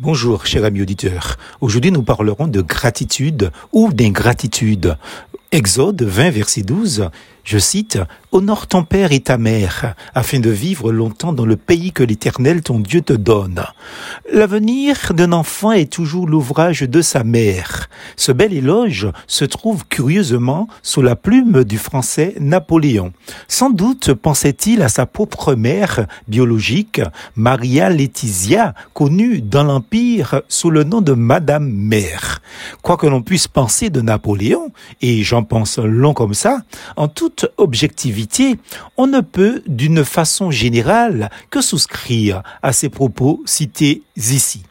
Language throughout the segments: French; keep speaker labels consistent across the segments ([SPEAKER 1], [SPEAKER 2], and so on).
[SPEAKER 1] Bonjour, cher ami auditeur. Aujourd'hui, nous parlerons de gratitude ou d'ingratitude. Exode 20, verset 12, je cite, Honore ton père et ta mère, afin de vivre longtemps dans le pays que l'Éternel ton Dieu te donne. L'avenir d'un enfant est toujours l'ouvrage de sa mère. Ce bel éloge se trouve curieusement sous la plume du français Napoléon. Sans doute pensait-il à sa propre mère biologique, Maria Laetitia, connue dans l'Empire sous le nom de Madame Mère. Quoi que l'on puisse penser de Napoléon, et pense long comme ça, en toute objectivité, on ne peut d'une façon générale que souscrire à ces propos cités ici.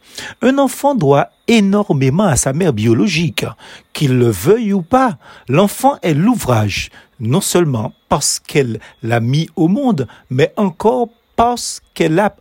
[SPEAKER 1] Un enfant doit énormément à sa mère biologique, qu'il le veuille ou pas. L'enfant est l'ouvrage, non seulement parce qu'elle l'a mis au monde, mais encore parce qu'elle a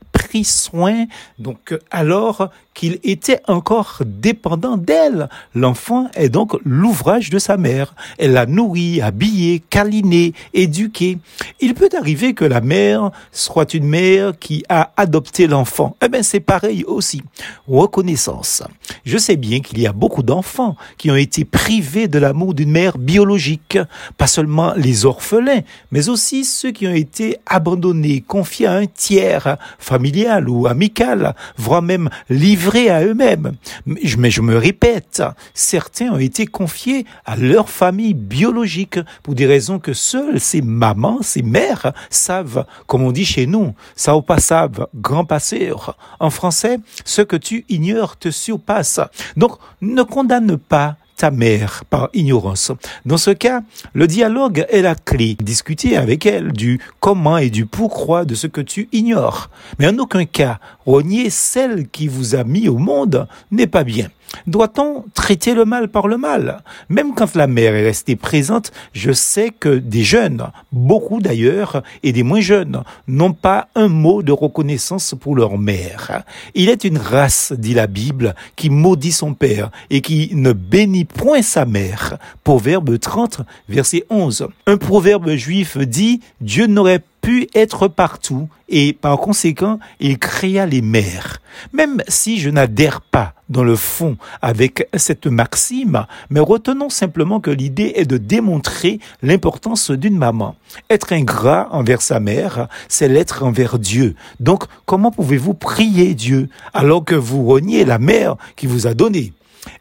[SPEAKER 1] soin, donc alors qu'il était encore dépendant d'elle. L'enfant est donc l'ouvrage de sa mère. Elle l'a nourri, habillé, câliné, éduqué. Il peut arriver que la mère soit une mère qui a adopté l'enfant. Eh bien, c'est pareil aussi. Reconnaissance. Je sais bien qu'il y a beaucoup d'enfants qui ont été privés de l'amour d'une mère biologique. Pas seulement les orphelins, mais aussi ceux qui ont été abandonnés, confiés à un tiers, familial ou amical, voire même livrés à eux-mêmes. Mais je me répète, certains ont été confiés à leur famille biologique pour des raisons que seules ces mamans, ces mères savent, comme on dit chez nous, ça au pas savent, grand passeur. En français, ce que tu ignores te surpasse. Donc, ne condamne pas ta mère par ignorance. Dans ce cas, le dialogue est la clé. Discuter avec elle du comment et du pourquoi de ce que tu ignores. Mais en aucun cas, renier celle qui vous a mis au monde n'est pas bien. Doit-on traiter le mal par le mal? Même quand la mère est restée présente, je sais que des jeunes, beaucoup d'ailleurs, et des moins jeunes, n'ont pas un mot de reconnaissance pour leur mère. Il est une race, dit la Bible, qui maudit son père et qui ne bénit point sa mère. Proverbe 30, verset 11. Un proverbe juif dit, Dieu n'aurait pu être partout et par conséquent, il créa les mers. Même si je n'adhère pas dans le fond avec cette maxime, mais retenons simplement que l'idée est de démontrer l'importance d'une maman. Être ingrat envers sa mère, c'est l'être envers Dieu. Donc, comment pouvez-vous prier Dieu alors que vous reniez la mère qui vous a donné?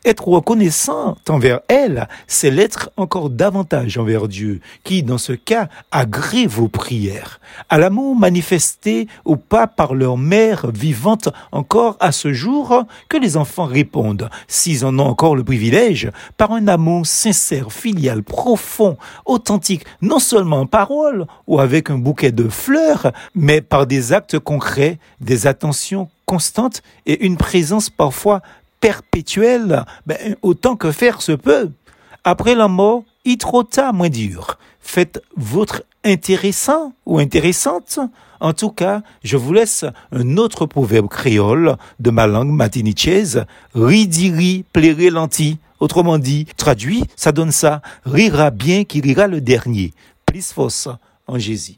[SPEAKER 1] Être reconnaissant envers elle, c'est l'être encore davantage envers Dieu, qui, dans ce cas, agrée vos prières. À l'amour manifesté ou pas par leur mère vivante encore à ce jour, que les enfants répondent, s'ils en ont encore le privilège, par un amour sincère, filial, profond, authentique, non seulement en parole ou avec un bouquet de fleurs, mais par des actes concrets, des attentions constantes et une présence parfois perpétuelle, ben, autant que faire se peut. Après la mort, itrota moins dur. Faites votre intéressant ou intéressante. En tout cas, je vous laisse un autre proverbe créole de ma langue matinichaise. Ridiri plaire lenti. Autrement dit, traduit, ça donne ça. Rira bien qui rira le dernier. Plus fausse en.